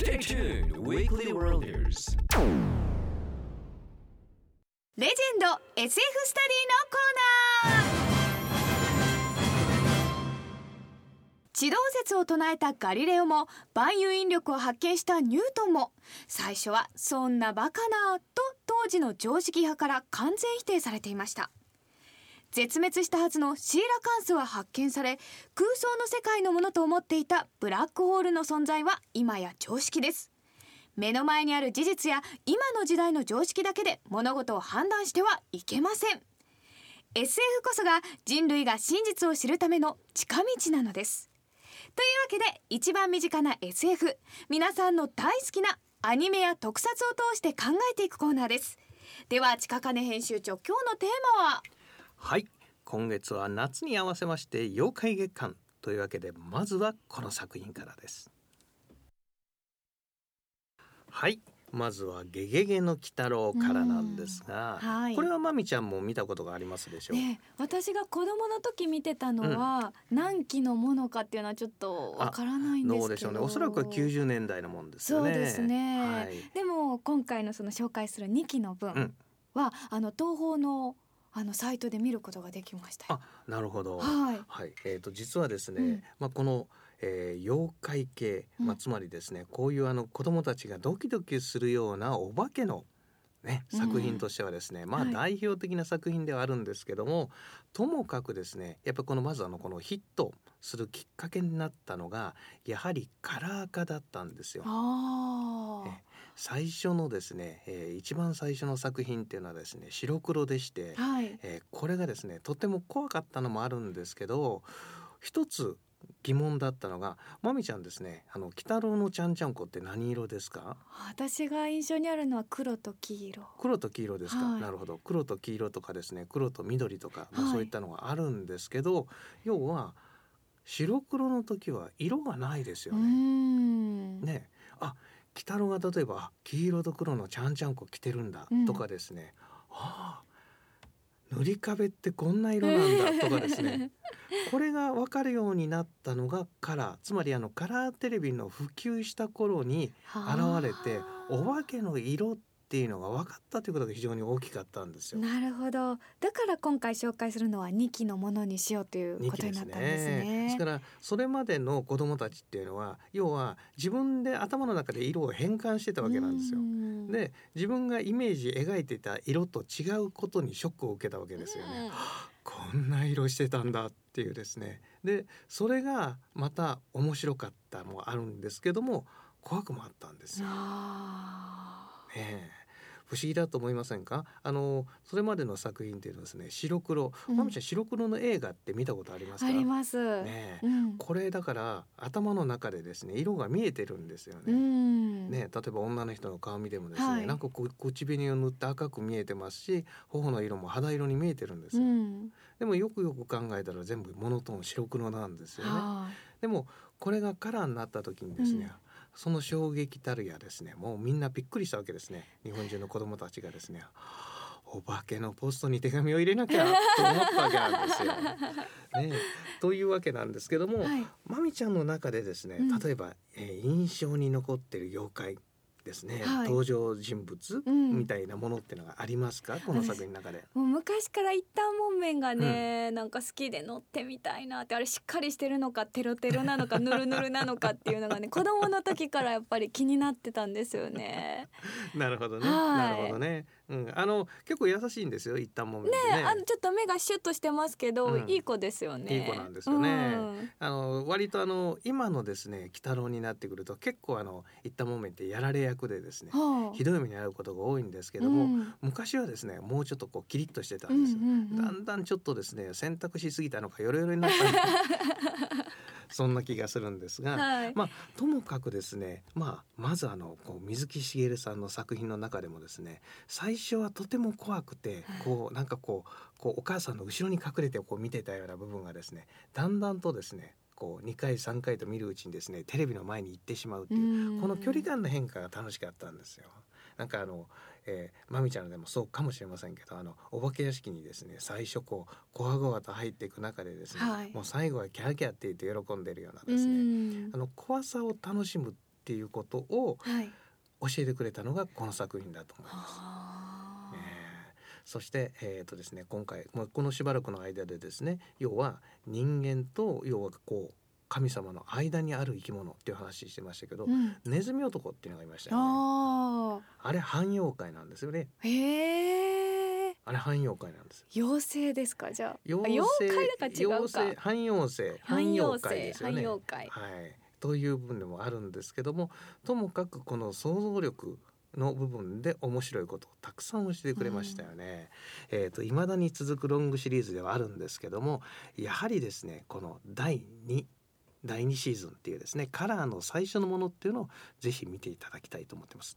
Stay tuned, Weekly Worlders. レジェンド SF スタディのコーナー地動説を唱えたガリレオも万有引力を発見したニュートンも最初はそんなバカなと当時の常識派から完全否定されていました絶滅したはずのシーラカンスは発見され空想の世界のものと思っていたブラックホールの存在は今や常識です。目の前にある事実や今の時代の常識だけで物事を判断してはいけません。SF こそが人類が真実を知るための近道なのです。というわけで一番身近な SF 皆さんの大好きなアニメや特撮を通して考えていくコーナーです。では近金編集長今日のテーマは？はい。今月は夏に合わせまして妖怪月間というわけでまずはこの作品からです。はい。まずはゲゲゲの鬼太郎からなんですが、はい。これはまみちゃんも見たことがありますでしょう、ねえ。私が子供の時見てたのは、何期のものかっていうのはちょっとわからないんですけど。どうでしょうね。おそらくは90年代のもんですよね。そうですね、はい、でも今回のその紹介する2期の分うん。は、あの東宝のあのサイトで見ることができましたよ。あなるほど。はい。はい、えー、と実はですね、うん。まあ、この、えー妖怪系、まあ、うんつまりですね、こういうあの子供たちがドキドキするようなお化けの、ね、うん。作品としてはですね、まあはい。代表的な作品ではあるんですけども、ともかくですねやっぱりこのまずあのこのヒットするきっかけになったのがやはりカラー化だったんですよ。あえ最初のですね、えー一番最初の作品っていうのはですね白黒でして、あはい。えーこれがですねとても怖かったのもあるんですけど一つ疑問だったのがまみちゃんですねあの鬼太郎のちゃんちゃんこって何色ですか？私が印象にあるのは黒と黄色。黒と黄色ですか、はい。なるほど。黒と黄色とかですね黒と緑とか、まあはい。そういったのがあるんですけど要は白黒の時は色がないですよね。ん。ね。あ鬼太郎が例えばあ黄色と黒のちゃんちゃんこ着てるんだうん。とかですね、ああ塗り壁ってこんな色なんだ とかですね。これが分かるようになったのがカラー。つまりあのカラーテレビの普及した頃に現れてお化けの色っていうのが分かったということが非常に大きかったんですよ。なるほどだから今回紹介するのは2期のものにしようということになったんですねですねですからそれまでの子どもたちっていうのは要は自分で頭の中で色を変換してたわけなんですよう。んで自分がイメージ描いてた色と違うことにショックを受けたわけですよね。こんな色してたんだっていうですね。でそれがまた面白かったもあるんですけども怖くもあったんですよ。ね不思議だと思いませんか？あのそれまでの作品っていうのはですね白黒、うん。まみちゃん白黒の映画って見たことありますか？ーあります、ねえ。うん。これだから頭の中でですね色が見えてるんですよね。うん。ね、例えば女の人の顔見てもですね、はい。なんかこう口紅を塗って赤く見えてますし頬の色も肌色に見えてるんですよ、うん。でもよくよく考えたら全部モノトーン白黒なんですよね。はでもこれがカラーになった時にですね、うんその衝撃たるやですねもうみんなびっくりしたわけですね。日本中の子供たちがですねお化けのポストに手紙を入れなきゃと思ったわけなんですよ。ね、というわけなんですけども、はい。まみちゃんの中でですね、うん。例えば、えー印象に残ってる妖怪ですね、はい。登場人物、うん。みたいなものっていうのがありますか？この作品の中で。もう昔から一旦もんがね、なんか好きで乗ってみたいなってあれしっかりしてるのかテロテロなのかヌルヌルなのかっていうのがね子供の時からやっぱり気になってたんですよね。なるほどね、はい。なるほどね、うん、あの結構優しいんですよ一旦もめてね。あのちょっと目がシュッとしてますけど、うん。いい子ですよね。いい子なんですよね。うん。あの割とあの今のですね鬼太郎になってくると結構あの一旦もめってやられ役でですねはあ。ひどい目に遭うことが多いんですけども、うん。昔はですねもうちょっとこうキリッとしてたうんんですよ、うんうんだんだんちょっとですね選択しすぎたのかヨロヨロになった そんな気がするんですが、はい。まあともかくですね、まあ、まずあのこう水木しげるさんの作品の中でもですね最初はとても怖くてこうなんかこうこうお母さんの後ろに隠れてこう見てたような部分がですねだんだんとですねこう2回3回と見るうちにですねテレビの前に行ってしまうっていううんこの距離感の変化が楽しかったんですよ。なんかあの、えー、まみちゃんでもそうかもしれませんけどあのお化け屋敷にですね最初こうこわごわと入っていく中でですね、はい。もう最後はキャーキャーって言って喜んでるようなうですね、ん。あの怖さを楽しむっっていうことをはい。教えてくれたのがこの作品だと思います。はえーそして、えーとですね、今回もうこのしばらくの間でですね要は人間と要はこう神様の間にある生き物っていう話してましたけど、うん。ネズミ男っていうのがいましたよね。ああれ半妖怪なんですよね。ーへえあれ半妖怪なんです妖精ですか？じゃあ。妖精妖精半妖精半半妖妖精半怪ですよね。はい、という部分でもあるんですけどもともかくこの想像力の部分で面白いことをたくさん教えてくれましたよね。えっ、と未だに続くロングシリーズではあるんですけどもやはりですねこの第2第2シーズンっていうですねカラーの最初のものっていうのをぜひ見ていただきたいと思ってます。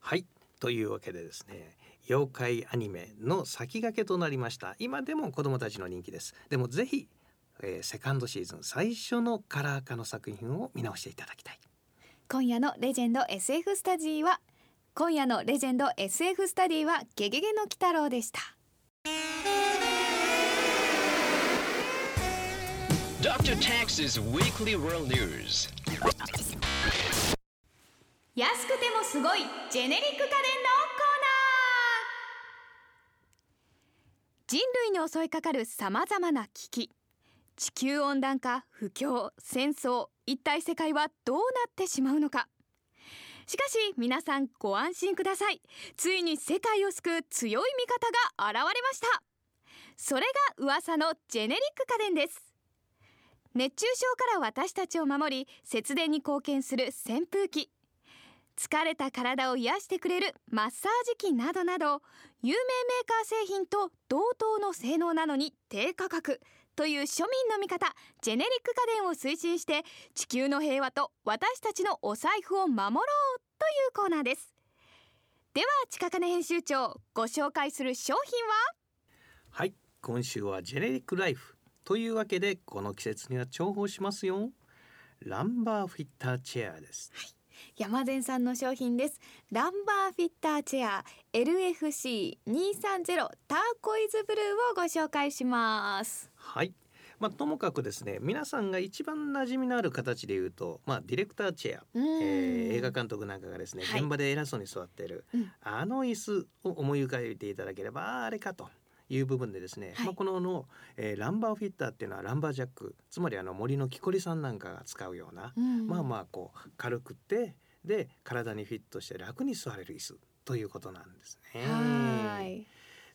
はい。というわけでですね妖怪アニメの先駆けとなりました。今でも子どもたちの人気です。でもぜひ、えーセカンドシーズン最初のカラー化の作品を見直していただきたい。今夜のレジェンド SF スタディは今夜のレジェンド SF スタディはゲゲゲの鬼太郎でした。Dr. Tax's Weekly World News. 安くてもすごいジェネリック家電のコーナー。人類に襲いかかるさまざまな危機。地球温暖化不況戦争一体世界はどうなってしまうのか。しかし皆さんご安心ください。ついに世界を救う強い味方が現れました。それが噂のジェネリック家電です。熱中症から私たちを守り節電に貢献する扇風機。疲れた体を癒してくれるマッサージ機などなど有名メーカー製品と同等の性能なのに低価格という庶民の味方ジェネリック家電を推進して地球の平和と私たちのお財布を守ろうというコーナーです。では近金編集長ご紹介する商品は？はい今週はジェネリックライフ。というわけでこの季節には重宝しますよ。ランバーフィッターチェアです。山善さんの商品です。ランバーフィッターチェア LFC230 ターコイズブルーをご紹介します。はい。まあ、ともかくですね皆さんが一番馴染みのある形で言うと、まあ、ディレクターチェア、うん。えー映画監督なんかがですね、はい。現場で偉そうに座っている、うん。あの椅子を思い浮かべていただければああれかという部分でですね、はい。まあ、このの、えーランバーフィッターっていうのはランバージャックつまりあの森の木こりさんなんかが使うような、うんまあまあこう軽くてで体にフィットして楽に座れる椅子ということなんですね。はーい、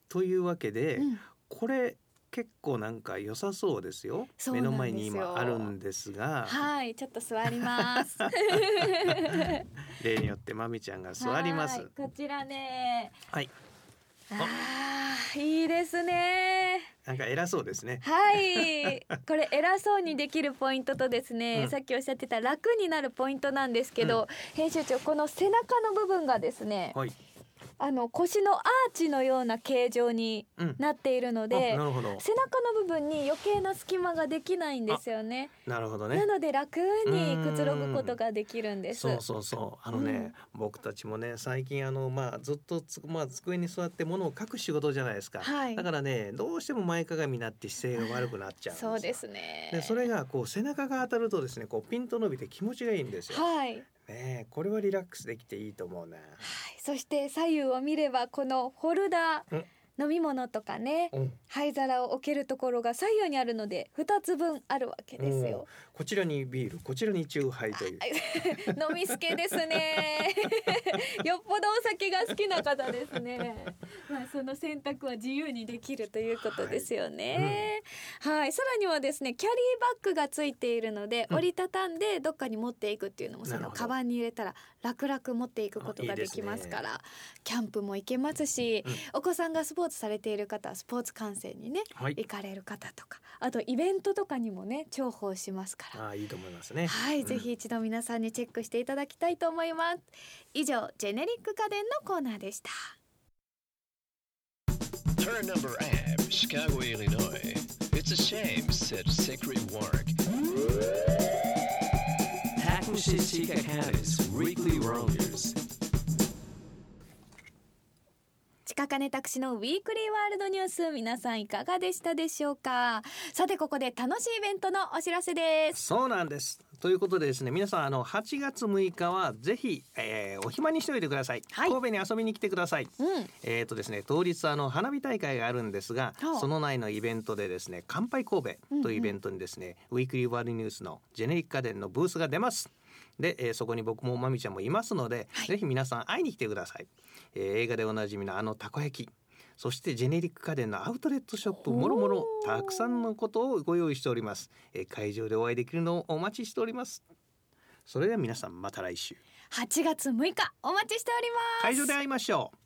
というわけで、うん。これ結構なんか良さそうですよ。目の前に今あるんですが。はいちょっと座ります。例によってまみちゃんが座ります。はいこちらね。はい。あーいいですね。なんか偉そうですね。はい。これ偉そうにできるポイントとですね、うん。さっきおっしゃってた楽になるポイントなんですけど、編集長この背中の部分がですねはいあの腰のアーチのような形状にうん。なっているのあでなるほど。背中の部分に余計な隙間ができないんですよね。なるほどね。なので楽にくつろぐことができるんです。そうそうそう。あのね、僕たちもね最近あのまあずっとつまあ机に座って物を書く仕事じゃないですか、はい。だからねどうしても前かがみになって姿勢が悪くなっちゃうそうですね。でそれがこう背中が当たるとですねこうピンと伸びて気持ちがいいんですよ。はい、はい、ねえこれはリラックスできていいと思うな。そして左右を見ればこのホルダー。うん飲み物とかねうん灰皿を置けるところが左右にあるので二つ分あるわけですよ。こちらにビールこちらにチューハイという。飲みすけですね。よっぽどお酒が好きな方ですね。まあその選択は自由にできるということですよね。はい、さらにはですねキャリーバッグがついているので、うん折りたたんでどっかに持っていくっていうのもそのカバンに入れたら楽々持っていくことができますからキャンプも行けますし、うんお子さんがスポーツされている方はスポーツ観戦にねはい。行かれる方とかあとイベントとかにもね重宝しますから。ああいいと思いますね。はい、うんぜひ一度皆さんにチェックしていただきたいと思います以上ジェネリック家電のコーナーでした Turn number Ave, Chicago, Illinois. It's a shame, said Secret Work. Takushi Chikakanis Weekly Worlders. 近金拓司のウィークリーワールドニュース。皆さんいかがでしたでしょうか？さてここで楽しいイベントのお知らせです。そうなんです。ということでですね皆さんあの8月6日はぜひ、えーお暇にしておいてください、はい。神戸に遊びに来てください。うん。えーとですね、当日あの花火大会があるんですがはあその内のイベントでですね乾杯神戸というイベントにですね、ウィークリーワールドニュースのジェネリック家電のブースが出ますで、えーそこに僕もまみちゃんもいますので、はい。ぜひ皆さん会いに来てください、えー映画でおなじみのあのたこ焼きそしてジェネリック家電のアウトレットショップもろもろたくさんのことをご用意しております、えー会場でお会いできるのをお待ちしております。それでは皆さんまた来週。8月6日お待ちしております。会場で会いましょう